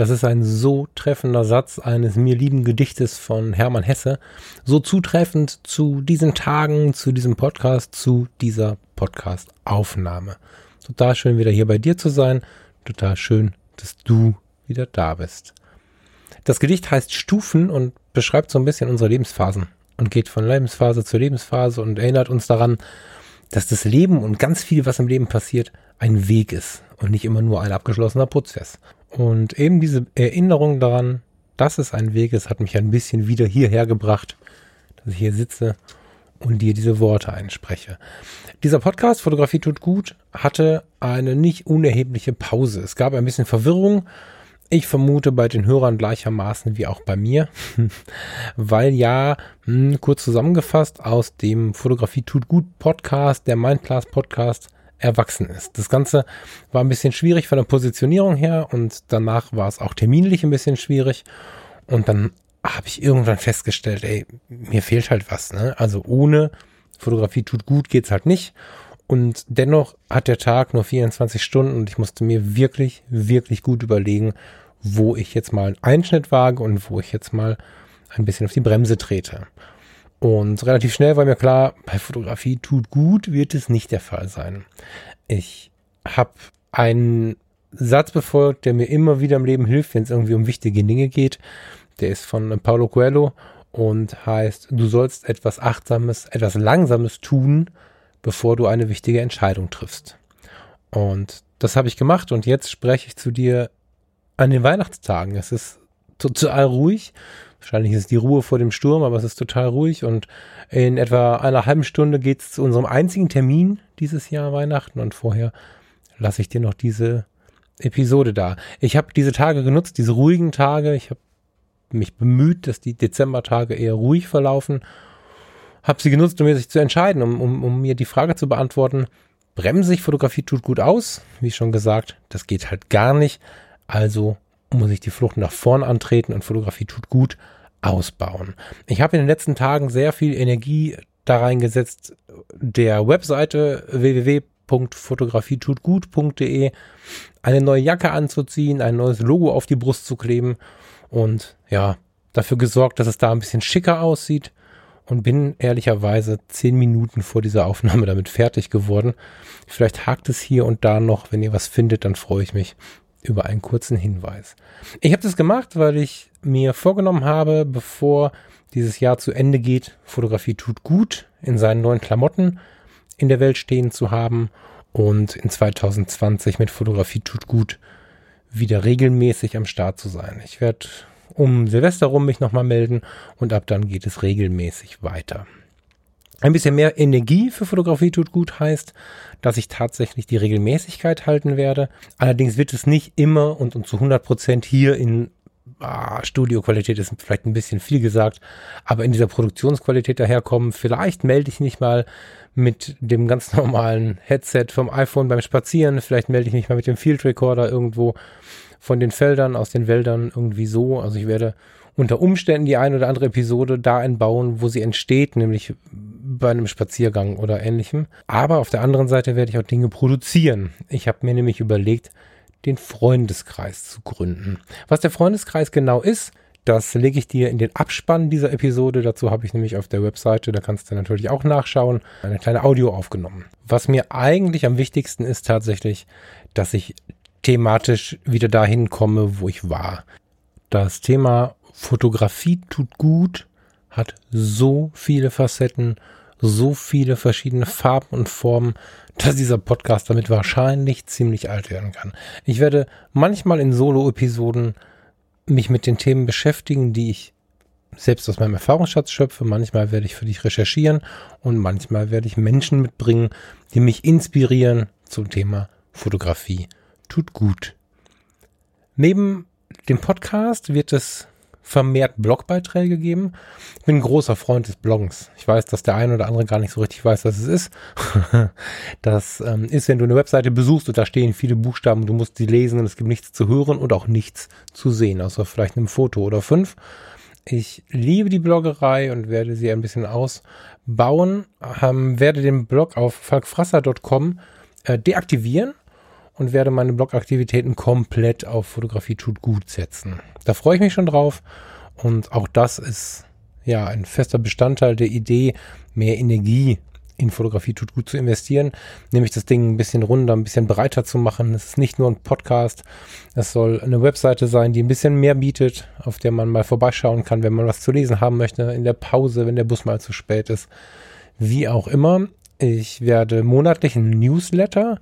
Das ist ein so treffender Satz eines mir lieben Gedichtes von Hermann Hesse, so zutreffend zu diesen Tagen, zu diesem Podcast, zu dieser Podcast-Aufnahme. Total schön wieder hier bei dir zu sein, total schön, dass du wieder da bist. Das Gedicht heißt Stufen und beschreibt so ein bisschen unsere Lebensphasen und geht von Lebensphase zu Lebensphase und erinnert uns daran, dass das Leben und ganz viel, was im Leben passiert, ein Weg ist und nicht immer nur ein abgeschlossener Prozess. Und eben diese Erinnerung daran, dass es ein Weg ist, hat mich ein bisschen wieder hierher gebracht, dass ich hier sitze und dir diese Worte einspreche. Dieser Podcast Fotografie tut gut hatte eine nicht unerhebliche Pause. Es gab ein bisschen Verwirrung. Ich vermute bei den Hörern gleichermaßen wie auch bei mir, weil ja, hm, kurz zusammengefasst, aus dem Fotografie tut gut Podcast, der Mindclass Podcast, erwachsen ist. Das Ganze war ein bisschen schwierig von der Positionierung her und danach war es auch terminlich ein bisschen schwierig. Und dann habe ich irgendwann festgestellt, ey, mir fehlt halt was. Ne? Also ohne Fotografie tut gut geht's halt nicht. Und dennoch hat der Tag nur 24 Stunden und ich musste mir wirklich, wirklich gut überlegen, wo ich jetzt mal einen Einschnitt wage und wo ich jetzt mal ein bisschen auf die Bremse trete. Und relativ schnell war mir klar, bei Fotografie tut gut, wird es nicht der Fall sein. Ich habe einen Satz befolgt, der mir immer wieder im Leben hilft, wenn es irgendwie um wichtige Dinge geht. Der ist von Paulo Coelho und heißt, du sollst etwas Achtsames, etwas Langsames tun, bevor du eine wichtige Entscheidung triffst. Und das habe ich gemacht und jetzt spreche ich zu dir an den Weihnachtstagen. Es ist total ruhig Wahrscheinlich ist es die Ruhe vor dem Sturm, aber es ist total ruhig und in etwa einer halben Stunde geht es zu unserem einzigen Termin dieses Jahr Weihnachten und vorher lasse ich dir noch diese Episode da. Ich habe diese Tage genutzt, diese ruhigen Tage. Ich habe mich bemüht, dass die Dezembertage eher ruhig verlaufen. Habe sie genutzt, um mir sich zu entscheiden, um, um, um mir die Frage zu beantworten, bremse ich, Fotografie tut gut aus. Wie schon gesagt, das geht halt gar nicht. Also muss ich die Flucht nach vorn antreten und Fotografie tut gut ausbauen. Ich habe in den letzten Tagen sehr viel Energie da reingesetzt, der Webseite www.fotografietutgut.de eine neue Jacke anzuziehen, ein neues Logo auf die Brust zu kleben und ja, dafür gesorgt, dass es da ein bisschen schicker aussieht und bin ehrlicherweise zehn Minuten vor dieser Aufnahme damit fertig geworden. Vielleicht hakt es hier und da noch. Wenn ihr was findet, dann freue ich mich über einen kurzen Hinweis. Ich habe das gemacht, weil ich mir vorgenommen habe, bevor dieses Jahr zu Ende geht, Fotografie tut gut in seinen neuen Klamotten in der Welt stehen zu haben und in 2020 mit Fotografie tut gut wieder regelmäßig am Start zu sein. Ich werde um Silvester rum mich nochmal melden und ab dann geht es regelmäßig weiter. Ein bisschen mehr Energie für Fotografie tut gut heißt, dass ich tatsächlich die Regelmäßigkeit halten werde. Allerdings wird es nicht immer und, und zu 100 Prozent hier in ah, Studioqualität ist vielleicht ein bisschen viel gesagt, aber in dieser Produktionsqualität daherkommen. Vielleicht melde ich mich mal mit dem ganz normalen Headset vom iPhone beim Spazieren. Vielleicht melde ich mich mal mit dem Field Recorder irgendwo von den Feldern, aus den Wäldern irgendwie so. Also ich werde unter Umständen die ein oder andere Episode da einbauen, wo sie entsteht, nämlich bei einem Spaziergang oder ähnlichem. Aber auf der anderen Seite werde ich auch Dinge produzieren. Ich habe mir nämlich überlegt, den Freundeskreis zu gründen. Was der Freundeskreis genau ist, das lege ich dir in den Abspann dieser Episode. Dazu habe ich nämlich auf der Webseite, da kannst du natürlich auch nachschauen, eine kleine Audio aufgenommen. Was mir eigentlich am wichtigsten ist tatsächlich, dass ich thematisch wieder dahin komme, wo ich war. Das Thema Fotografie tut gut, hat so viele Facetten, so viele verschiedene Farben und Formen, dass dieser Podcast damit wahrscheinlich ziemlich alt werden kann. Ich werde manchmal in Solo-Episoden mich mit den Themen beschäftigen, die ich selbst aus meinem Erfahrungsschatz schöpfe. Manchmal werde ich für dich recherchieren und manchmal werde ich Menschen mitbringen, die mich inspirieren zum Thema Fotografie. Tut gut. Neben dem Podcast wird es vermehrt Blogbeiträge geben. Ich bin ein großer Freund des Bloggens. Ich weiß, dass der eine oder andere gar nicht so richtig weiß, was es ist. das ähm, ist, wenn du eine Webseite besuchst und da stehen viele Buchstaben, du musst sie lesen und es gibt nichts zu hören und auch nichts zu sehen, außer vielleicht einem Foto oder fünf. Ich liebe die Bloggerei und werde sie ein bisschen ausbauen. Ähm, werde den Blog auf falkfrasser.com äh, deaktivieren und werde meine Blogaktivitäten komplett auf Fotografie tut gut setzen. Da freue ich mich schon drauf und auch das ist ja ein fester Bestandteil der Idee, mehr Energie in Fotografie tut gut zu investieren, nämlich das Ding ein bisschen runder, ein bisschen breiter zu machen. Es ist nicht nur ein Podcast, es soll eine Webseite sein, die ein bisschen mehr bietet, auf der man mal vorbeischauen kann, wenn man was zu lesen haben möchte, in der Pause, wenn der Bus mal zu spät ist. Wie auch immer, ich werde monatlich einen Newsletter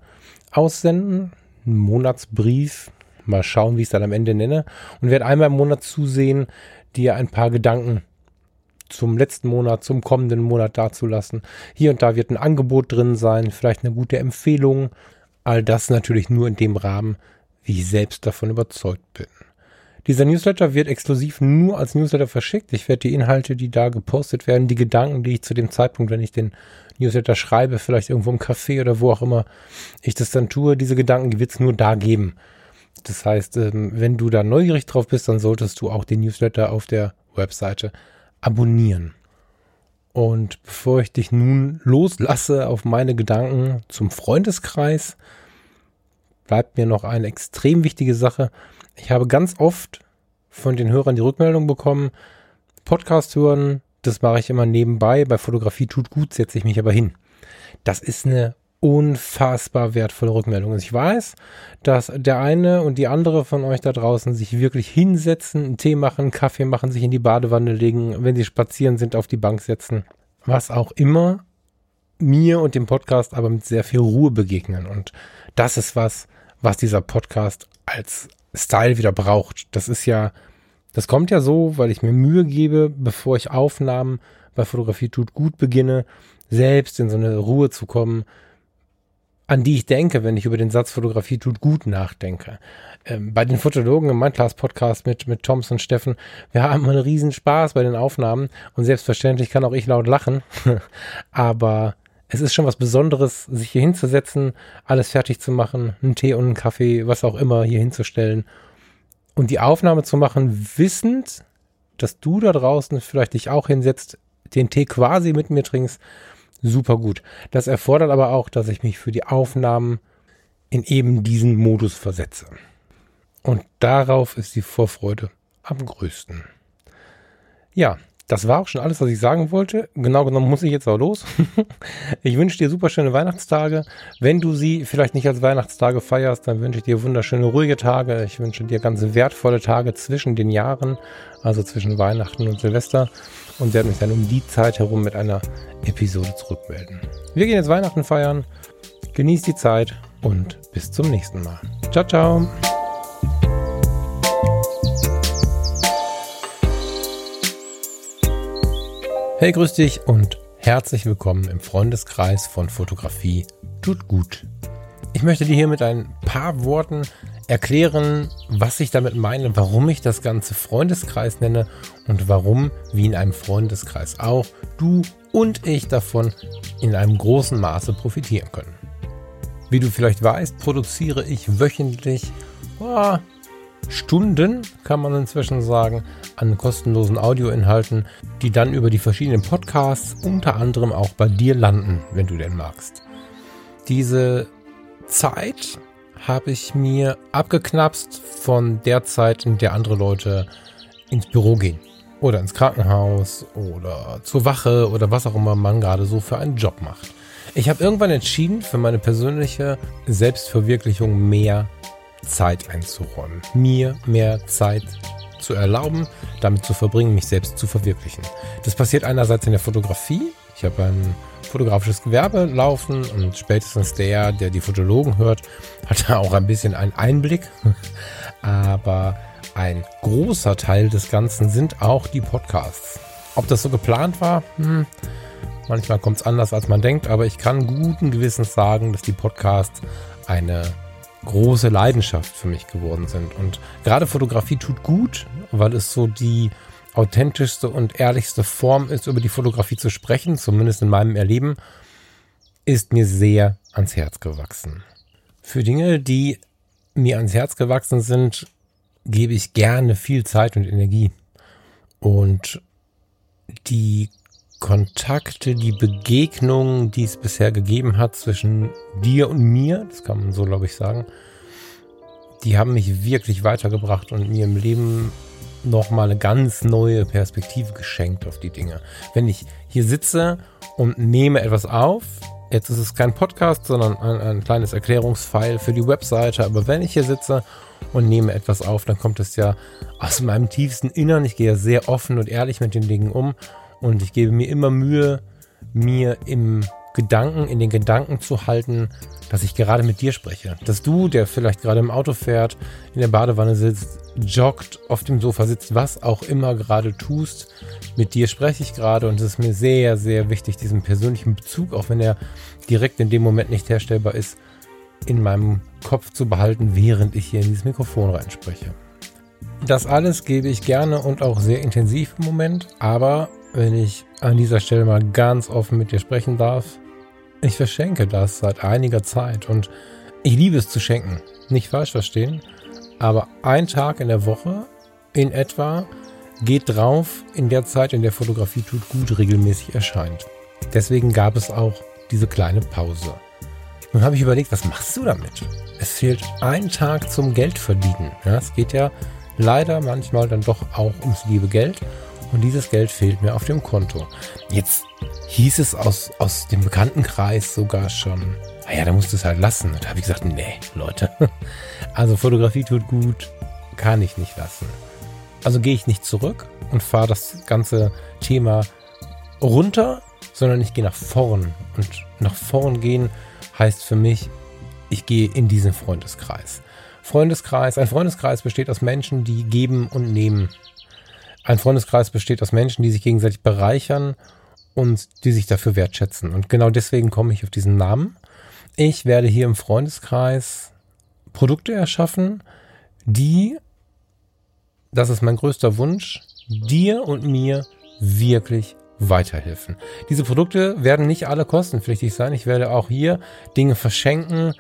aussenden, einen Monatsbrief, mal schauen, wie ich es dann am Ende nenne, und werde einmal im Monat zusehen, dir ein paar Gedanken zum letzten Monat, zum kommenden Monat dazulassen. Hier und da wird ein Angebot drin sein, vielleicht eine gute Empfehlung. All das natürlich nur in dem Rahmen, wie ich selbst davon überzeugt bin. Dieser Newsletter wird exklusiv nur als Newsletter verschickt. Ich werde die Inhalte, die da gepostet werden, die Gedanken, die ich zu dem Zeitpunkt, wenn ich den Newsletter schreibe, vielleicht irgendwo im Café oder wo auch immer ich das dann tue, diese Gedanken wird es nur da geben. Das heißt, ähm, wenn du da neugierig drauf bist, dann solltest du auch den Newsletter auf der Webseite abonnieren. Und bevor ich dich nun loslasse auf meine Gedanken zum Freundeskreis, bleibt mir noch eine extrem wichtige Sache. Ich habe ganz oft von den Hörern die Rückmeldung bekommen, Podcast hören, das mache ich immer nebenbei, bei Fotografie tut gut, setze ich mich aber hin. Das ist eine unfassbar wertvolle Rückmeldung. Also ich weiß, dass der eine und die andere von euch da draußen sich wirklich hinsetzen, einen Tee machen, einen Kaffee machen, sich in die Badewanne legen, wenn sie spazieren sind, auf die Bank setzen. Was auch immer mir und dem Podcast aber mit sehr viel Ruhe begegnen. Und das ist was, was dieser Podcast als Style wieder braucht. Das ist ja, das kommt ja so, weil ich mir Mühe gebe, bevor ich Aufnahmen bei Fotografie tut gut beginne, selbst in so eine Ruhe zu kommen, an die ich denke, wenn ich über den Satz Fotografie tut gut nachdenke. Ähm, bei den Fotologen im Mindclass Podcast mit, mit Toms und Steffen, wir haben einen riesen Spaß bei den Aufnahmen und selbstverständlich kann auch ich laut lachen, aber es ist schon was Besonderes, sich hier hinzusetzen, alles fertig zu machen, einen Tee und einen Kaffee, was auch immer hier hinzustellen und die Aufnahme zu machen, wissend, dass du da draußen vielleicht dich auch hinsetzt, den Tee quasi mit mir trinkst, super gut. Das erfordert aber auch, dass ich mich für die Aufnahmen in eben diesen Modus versetze. Und darauf ist die Vorfreude am größten. Ja, das war auch schon alles, was ich sagen wollte. Genau genommen muss ich jetzt auch los. ich wünsche dir super schöne Weihnachtstage. Wenn du sie vielleicht nicht als Weihnachtstage feierst, dann wünsche ich dir wunderschöne ruhige Tage. Ich wünsche dir ganz wertvolle Tage zwischen den Jahren, also zwischen Weihnachten und Silvester. Und werde mich dann um die Zeit herum mit einer Episode zurückmelden. Wir gehen jetzt Weihnachten feiern. Genieß die Zeit und bis zum nächsten Mal. Ciao, ciao. Hey, grüß dich und herzlich willkommen im Freundeskreis von Fotografie tut gut. Ich möchte dir hier mit ein paar Worten erklären, was ich damit meine, warum ich das Ganze Freundeskreis nenne und warum, wie in einem Freundeskreis auch, du und ich davon in einem großen Maße profitieren können. Wie du vielleicht weißt, produziere ich wöchentlich oh, Stunden, kann man inzwischen sagen, an kostenlosen Audioinhalten, die dann über die verschiedenen Podcasts unter anderem auch bei dir landen, wenn du denn magst. Diese Zeit habe ich mir abgeknapst von der Zeit, in der andere Leute ins Büro gehen oder ins Krankenhaus oder zur Wache oder was auch immer man gerade so für einen Job macht. Ich habe irgendwann entschieden, für meine persönliche Selbstverwirklichung mehr Zeit einzuräumen, mir mehr Zeit zu erlauben, damit zu verbringen, mich selbst zu verwirklichen. Das passiert einerseits in der Fotografie. Ich habe ein fotografisches Gewerbe laufen und spätestens der, der die Fotologen hört, hat da auch ein bisschen einen Einblick. Aber ein großer Teil des Ganzen sind auch die Podcasts. Ob das so geplant war, hm, manchmal kommt es anders, als man denkt, aber ich kann guten Gewissens sagen, dass die Podcasts eine große Leidenschaft für mich geworden sind. Und gerade Fotografie tut gut, weil es so die authentischste und ehrlichste Form ist, über die Fotografie zu sprechen, zumindest in meinem Erleben, ist mir sehr ans Herz gewachsen. Für Dinge, die mir ans Herz gewachsen sind, gebe ich gerne viel Zeit und Energie. Und die Kontakte, die Begegnungen, die es bisher gegeben hat zwischen dir und mir, das kann man so, glaube ich, sagen, die haben mich wirklich weitergebracht und mir im Leben nochmal eine ganz neue Perspektive geschenkt auf die Dinge. Wenn ich hier sitze und nehme etwas auf, jetzt ist es kein Podcast, sondern ein, ein kleines Erklärungsfile für die Webseite, aber wenn ich hier sitze und nehme etwas auf, dann kommt es ja aus meinem tiefsten Innern. Ich gehe ja sehr offen und ehrlich mit den Dingen um und ich gebe mir immer Mühe, mir im Gedanken, in den Gedanken zu halten, dass ich gerade mit dir spreche. Dass du, der vielleicht gerade im Auto fährt, in der Badewanne sitzt, joggt, auf dem Sofa sitzt, was auch immer gerade tust, mit dir spreche ich gerade und es ist mir sehr, sehr wichtig, diesen persönlichen Bezug, auch wenn er direkt in dem Moment nicht herstellbar ist, in meinem Kopf zu behalten, während ich hier in dieses Mikrofon reinspreche. Das alles gebe ich gerne und auch sehr intensiv im Moment, aber wenn ich an dieser Stelle mal ganz offen mit dir sprechen darf. Ich verschenke das seit einiger Zeit und ich liebe es zu schenken. Nicht falsch verstehen, aber ein Tag in der Woche in etwa geht drauf in der Zeit, in der Fotografie tut gut regelmäßig erscheint. Deswegen gab es auch diese kleine Pause. Nun habe ich überlegt, was machst du damit? Es fehlt ein Tag zum Geldverdienen. Ja, es geht ja leider manchmal dann doch auch ums liebe Geld und dieses Geld fehlt mir auf dem Konto. Jetzt hieß es aus, aus dem Bekanntenkreis sogar schon, naja, da musst du es halt lassen. Und da habe ich gesagt, nee, Leute, also Fotografie tut gut, kann ich nicht lassen. Also gehe ich nicht zurück und fahre das ganze Thema runter, sondern ich gehe nach vorn. Und nach vorn gehen heißt für mich, ich gehe in diesen Freundeskreis. Freundeskreis, ein Freundeskreis besteht aus Menschen, die geben und nehmen. Ein Freundeskreis besteht aus Menschen, die sich gegenseitig bereichern und die sich dafür wertschätzen. Und genau deswegen komme ich auf diesen Namen. Ich werde hier im Freundeskreis Produkte erschaffen, die, das ist mein größter Wunsch, dir und mir wirklich weiterhelfen. Diese Produkte werden nicht alle kostenpflichtig sein. Ich werde auch hier Dinge verschenken.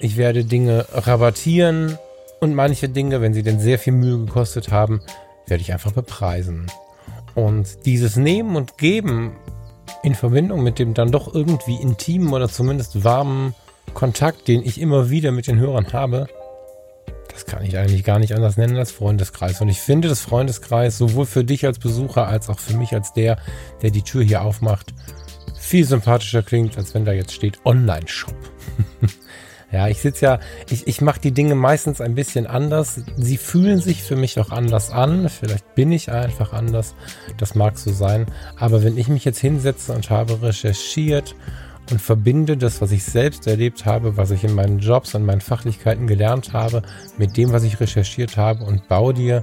Ich werde Dinge rabattieren und manche Dinge, wenn sie denn sehr viel Mühe gekostet haben, werde ich einfach bepreisen. Und dieses Nehmen und Geben in Verbindung mit dem dann doch irgendwie intimen oder zumindest warmen Kontakt, den ich immer wieder mit den Hörern habe, das kann ich eigentlich gar nicht anders nennen als Freundeskreis. Und ich finde das Freundeskreis sowohl für dich als Besucher als auch für mich als der, der die Tür hier aufmacht, viel sympathischer klingt, als wenn da jetzt steht Online-Shop. Ja, ich sitze ja, ich, ich mache die Dinge meistens ein bisschen anders. Sie fühlen sich für mich auch anders an. Vielleicht bin ich einfach anders. Das mag so sein. Aber wenn ich mich jetzt hinsetze und habe recherchiert und verbinde das, was ich selbst erlebt habe, was ich in meinen Jobs und meinen Fachlichkeiten gelernt habe, mit dem, was ich recherchiert habe und baue dir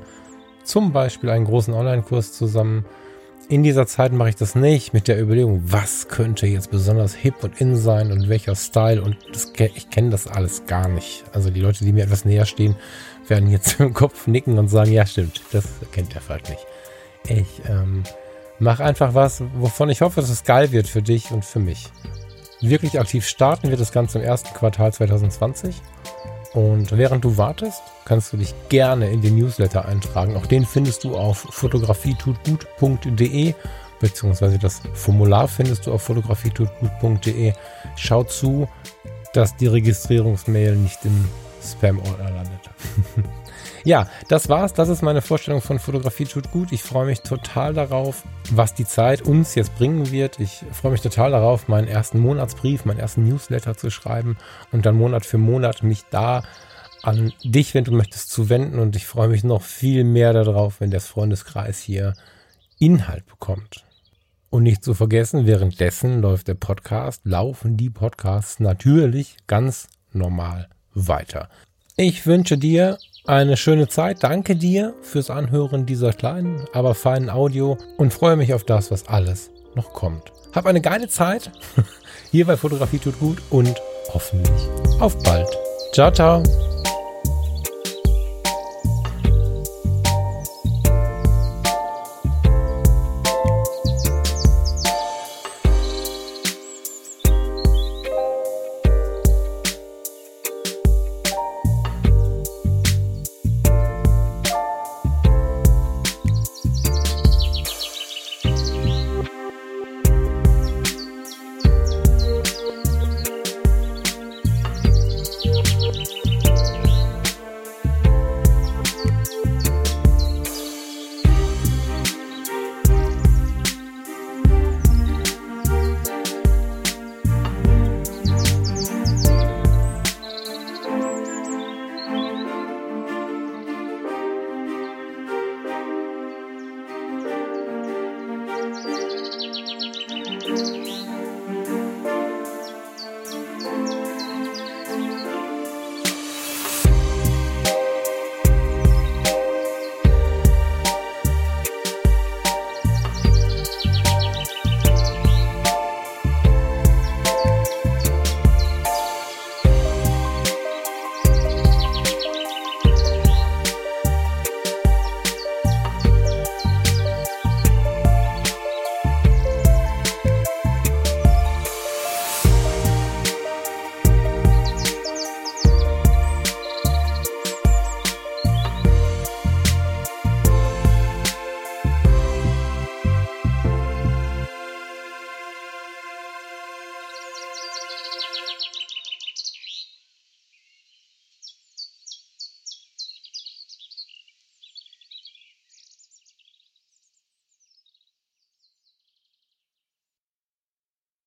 zum Beispiel einen großen Online-Kurs zusammen, in dieser Zeit mache ich das nicht mit der Überlegung, was könnte jetzt besonders hip und in sein und welcher Style und das, ich kenne das alles gar nicht. Also die Leute, die mir etwas näher stehen, werden jetzt im Kopf nicken und sagen, ja stimmt, das kennt der Falk nicht. Ich ähm, mache einfach was, wovon ich hoffe, dass es geil wird für dich und für mich. Wirklich aktiv starten wird das Ganze im ersten Quartal 2020. Und während du wartest, kannst du dich gerne in den Newsletter eintragen. Auch den findest du auf fotografietutgut.de beziehungsweise das Formular findest du auf fotografietutgut.de. Schau zu, dass die Registrierungsmail nicht im Spam-Ordner landet. Ja, das war's. Das ist meine Vorstellung von Fotografie tut gut. Ich freue mich total darauf, was die Zeit uns jetzt bringen wird. Ich freue mich total darauf, meinen ersten Monatsbrief, meinen ersten Newsletter zu schreiben und dann Monat für Monat mich da an dich, wenn du möchtest, zu wenden. Und ich freue mich noch viel mehr darauf, wenn der Freundeskreis hier Inhalt bekommt. Und nicht zu vergessen, währenddessen läuft der Podcast, laufen die Podcasts natürlich ganz normal weiter. Ich wünsche dir eine schöne Zeit. Danke dir fürs Anhören dieser kleinen, aber feinen Audio und freue mich auf das, was alles noch kommt. Hab eine geile Zeit hier bei Fotografie tut gut und hoffentlich auf bald. Ciao, ciao.